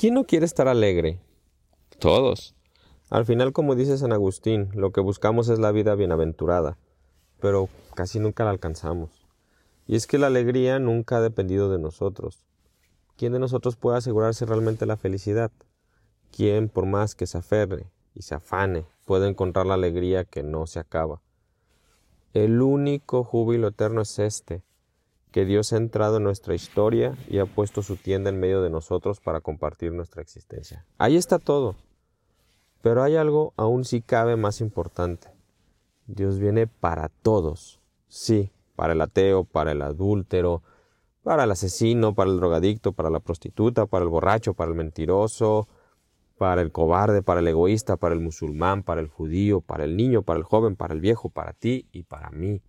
¿Quién no quiere estar alegre? Todos. Al final, como dice San Agustín, lo que buscamos es la vida bienaventurada, pero casi nunca la alcanzamos. Y es que la alegría nunca ha dependido de nosotros. ¿Quién de nosotros puede asegurarse realmente la felicidad? ¿Quién, por más que se aferre y se afane, puede encontrar la alegría que no se acaba? El único júbilo eterno es este, que Dios ha entrado en nuestra historia y ha puesto su tienda en medio de nosotros para compartir nuestra existencia. Ahí está todo. Pero hay algo aún si cabe más importante. Dios viene para todos. Sí, para el ateo, para el adúltero, para el asesino, para el drogadicto, para la prostituta, para el borracho, para el mentiroso, para el cobarde, para el egoísta, para el musulmán, para el judío, para el niño, para el joven, para el viejo, para ti y para mí.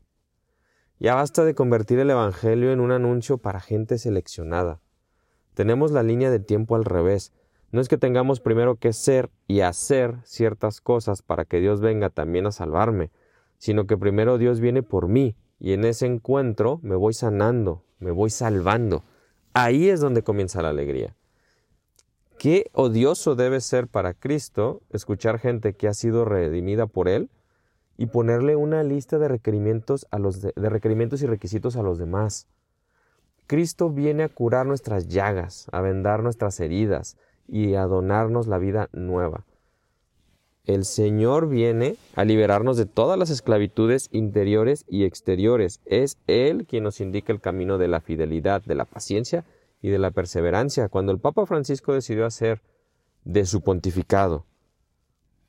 Ya basta de convertir el Evangelio en un anuncio para gente seleccionada. Tenemos la línea de tiempo al revés. No es que tengamos primero que ser y hacer ciertas cosas para que Dios venga también a salvarme, sino que primero Dios viene por mí y en ese encuentro me voy sanando, me voy salvando. Ahí es donde comienza la alegría. Qué odioso debe ser para Cristo escuchar gente que ha sido redimida por Él y ponerle una lista de requerimientos, a los de, requerimientos y requisitos a los demás. Cristo viene a curar nuestras llagas, a vendar nuestras heridas y a donarnos la vida nueva. El Señor viene a liberarnos de todas las esclavitudes interiores y exteriores. Es Él quien nos indica el camino de la fidelidad, de la paciencia y de la perseverancia. Cuando el Papa Francisco decidió hacer de su pontificado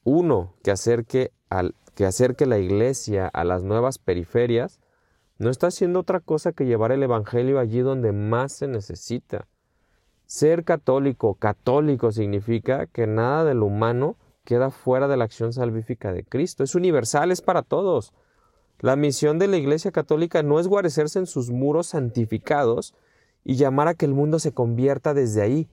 uno que acerque, al, que acerque la iglesia a las nuevas periferias, no está haciendo otra cosa que llevar el Evangelio allí donde más se necesita. Ser católico, católico significa que nada de lo humano queda fuera de la acción salvífica de Cristo. Es universal, es para todos. La misión de la Iglesia Católica no es guarecerse en sus muros santificados y llamar a que el mundo se convierta desde ahí,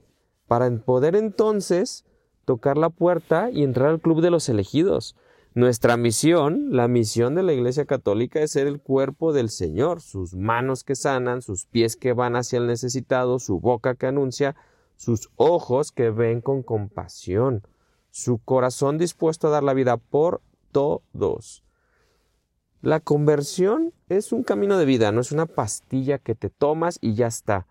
para poder entonces tocar la puerta y entrar al club de los elegidos. Nuestra misión, la misión de la Iglesia Católica es ser el cuerpo del Señor, sus manos que sanan, sus pies que van hacia el necesitado, su boca que anuncia, sus ojos que ven con compasión su corazón dispuesto a dar la vida por todos. La conversión es un camino de vida, no es una pastilla que te tomas y ya está.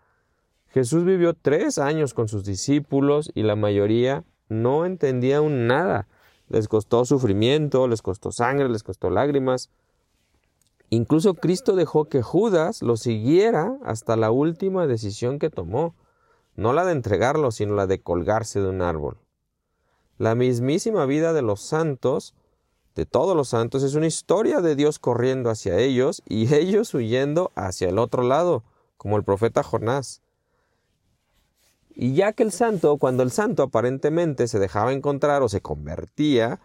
Jesús vivió tres años con sus discípulos y la mayoría no entendía aún nada. Les costó sufrimiento, les costó sangre, les costó lágrimas. Incluso Cristo dejó que Judas lo siguiera hasta la última decisión que tomó, no la de entregarlo, sino la de colgarse de un árbol. La mismísima vida de los santos, de todos los santos, es una historia de Dios corriendo hacia ellos y ellos huyendo hacia el otro lado, como el profeta Jonás. Y ya que el santo, cuando el santo aparentemente se dejaba encontrar o se convertía,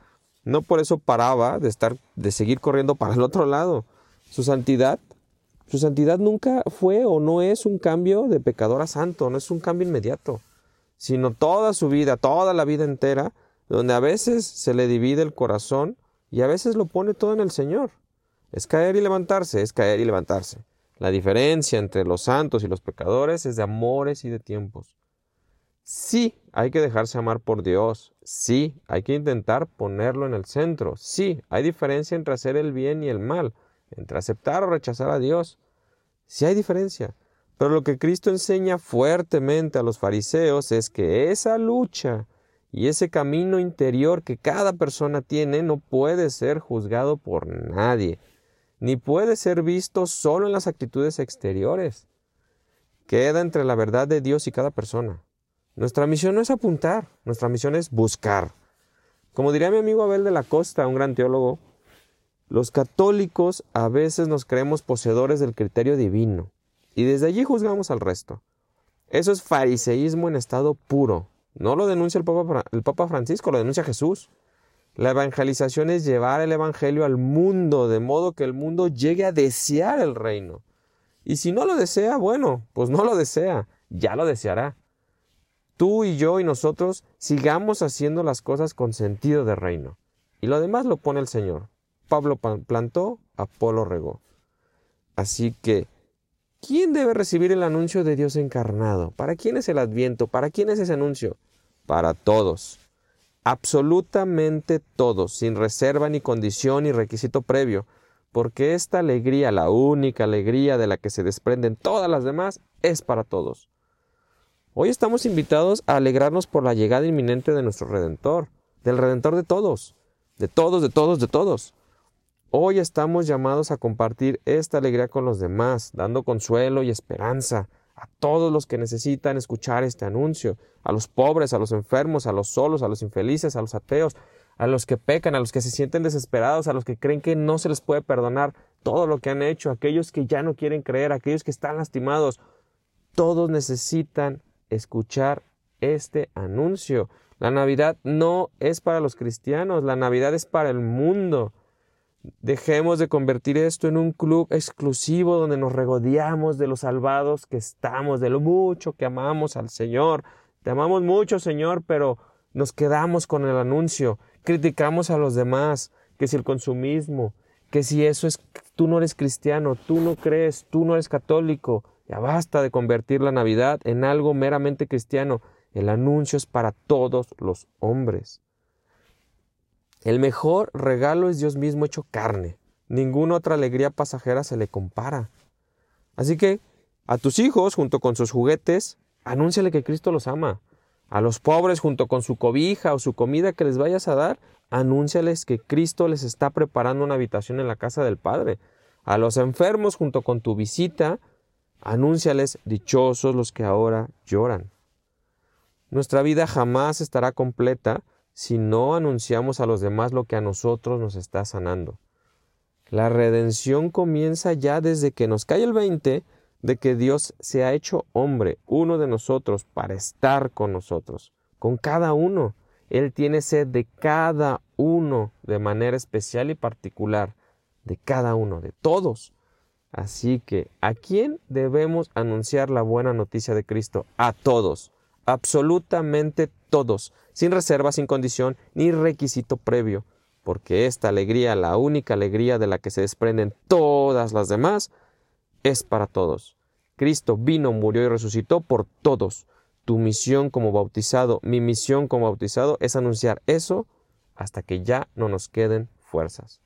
no por eso paraba de estar, de seguir corriendo para el otro lado. Su santidad, su santidad nunca fue o no es un cambio de pecador a santo, no es un cambio inmediato, sino toda su vida, toda la vida entera, donde a veces se le divide el corazón y a veces lo pone todo en el Señor. Es caer y levantarse, es caer y levantarse. La diferencia entre los santos y los pecadores es de amores y de tiempos. Sí, hay que dejarse amar por Dios. Sí, hay que intentar ponerlo en el centro. Sí, hay diferencia entre hacer el bien y el mal, entre aceptar o rechazar a Dios. Sí hay diferencia. Pero lo que Cristo enseña fuertemente a los fariseos es que esa lucha y ese camino interior que cada persona tiene no puede ser juzgado por nadie, ni puede ser visto solo en las actitudes exteriores. Queda entre la verdad de Dios y cada persona. Nuestra misión no es apuntar, nuestra misión es buscar. Como diría mi amigo Abel de la Costa, un gran teólogo, los católicos a veces nos creemos poseedores del criterio divino y desde allí juzgamos al resto. Eso es fariseísmo en estado puro, no lo denuncia el Papa, el Papa Francisco, lo denuncia Jesús. La evangelización es llevar el Evangelio al mundo, de modo que el mundo llegue a desear el reino. Y si no lo desea, bueno, pues no lo desea, ya lo deseará. Tú y yo y nosotros sigamos haciendo las cosas con sentido de reino. Y lo demás lo pone el Señor. Pablo plantó, Apolo regó. Así que ¿Quién debe recibir el anuncio de Dios encarnado? ¿Para quién es el adviento? ¿Para quién es ese anuncio? para todos, absolutamente todos, sin reserva ni condición ni requisito previo, porque esta alegría, la única alegría de la que se desprenden todas las demás, es para todos. Hoy estamos invitados a alegrarnos por la llegada inminente de nuestro Redentor, del Redentor de todos, de todos, de todos, de todos. Hoy estamos llamados a compartir esta alegría con los demás, dando consuelo y esperanza a todos los que necesitan escuchar este anuncio, a los pobres, a los enfermos, a los solos, a los infelices, a los ateos, a los que pecan, a los que se sienten desesperados, a los que creen que no se les puede perdonar todo lo que han hecho, aquellos que ya no quieren creer, aquellos que están lastimados. Todos necesitan escuchar este anuncio. La Navidad no es para los cristianos, la Navidad es para el mundo. Dejemos de convertir esto en un club exclusivo donde nos regodeamos de los salvados que estamos, de lo mucho que amamos al Señor. Te amamos mucho, Señor, pero nos quedamos con el anuncio criticamos a los demás, que si el consumismo, que si eso es, tú no eres cristiano, tú no crees, tú no eres católico, ya basta de convertir la Navidad en algo meramente cristiano. El anuncio es para todos los hombres. El mejor regalo es Dios mismo hecho carne. Ninguna otra alegría pasajera se le compara. Así que a tus hijos, junto con sus juguetes, anúnciale que Cristo los ama. A los pobres junto con su cobija o su comida que les vayas a dar, anúnciales que Cristo les está preparando una habitación en la casa del Padre. A los enfermos junto con tu visita, anúnciales dichosos los que ahora lloran. Nuestra vida jamás estará completa si no anunciamos a los demás lo que a nosotros nos está sanando. La redención comienza ya desde que nos cae el 20 de que Dios se ha hecho hombre, uno de nosotros, para estar con nosotros, con cada uno. Él tiene sed de cada uno de manera especial y particular, de cada uno, de todos. Así que, ¿a quién debemos anunciar la buena noticia de Cristo? A todos, absolutamente todos, sin reserva, sin condición, ni requisito previo, porque esta alegría, la única alegría de la que se desprenden todas las demás, es para todos. Cristo vino, murió y resucitó por todos. Tu misión como bautizado, mi misión como bautizado es anunciar eso hasta que ya no nos queden fuerzas.